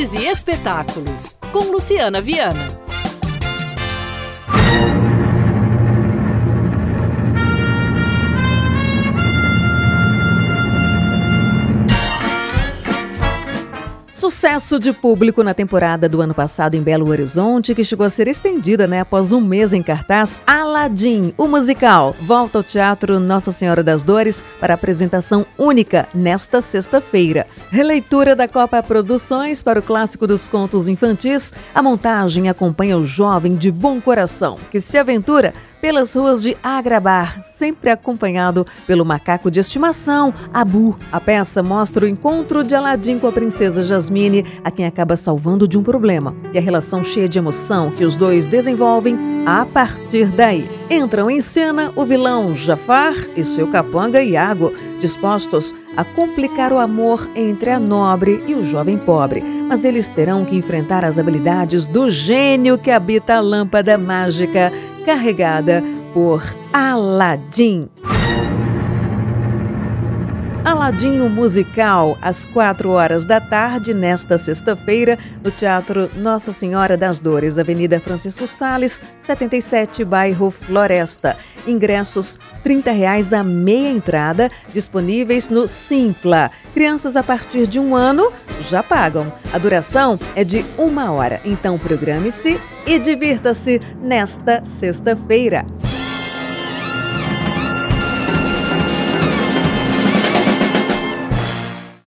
E Espetáculos, com Luciana Viana. Sucesso de público na temporada do ano passado em Belo Horizonte, que chegou a ser estendida né, após um mês em cartaz, Aladim, o musical, volta ao Teatro Nossa Senhora das Dores para apresentação única nesta sexta-feira. Releitura da Copa Produções para o clássico dos contos infantis, a montagem acompanha o jovem de bom coração, que se aventura pelas ruas de Agrabar, sempre acompanhado pelo macaco de estimação, Abu. A peça mostra o encontro de Aladim com a princesa Jasmine, a quem acaba salvando de um problema, e a relação cheia de emoção que os dois desenvolvem a partir daí. Entram em cena o vilão Jafar e seu capanga Iago, dispostos a complicar o amor entre a nobre e o jovem pobre. Mas eles terão que enfrentar as habilidades do gênio que habita a lâmpada mágica carregada por Aladim. Aladinho Musical, às 4 horas da tarde, nesta sexta-feira, no Teatro Nossa Senhora das Dores, Avenida Francisco Sales, 77, bairro Floresta. Ingressos R$ 30 a meia entrada, disponíveis no Simpla. Crianças a partir de um ano já pagam. A duração é de uma hora, então programe-se e divirta-se nesta sexta-feira.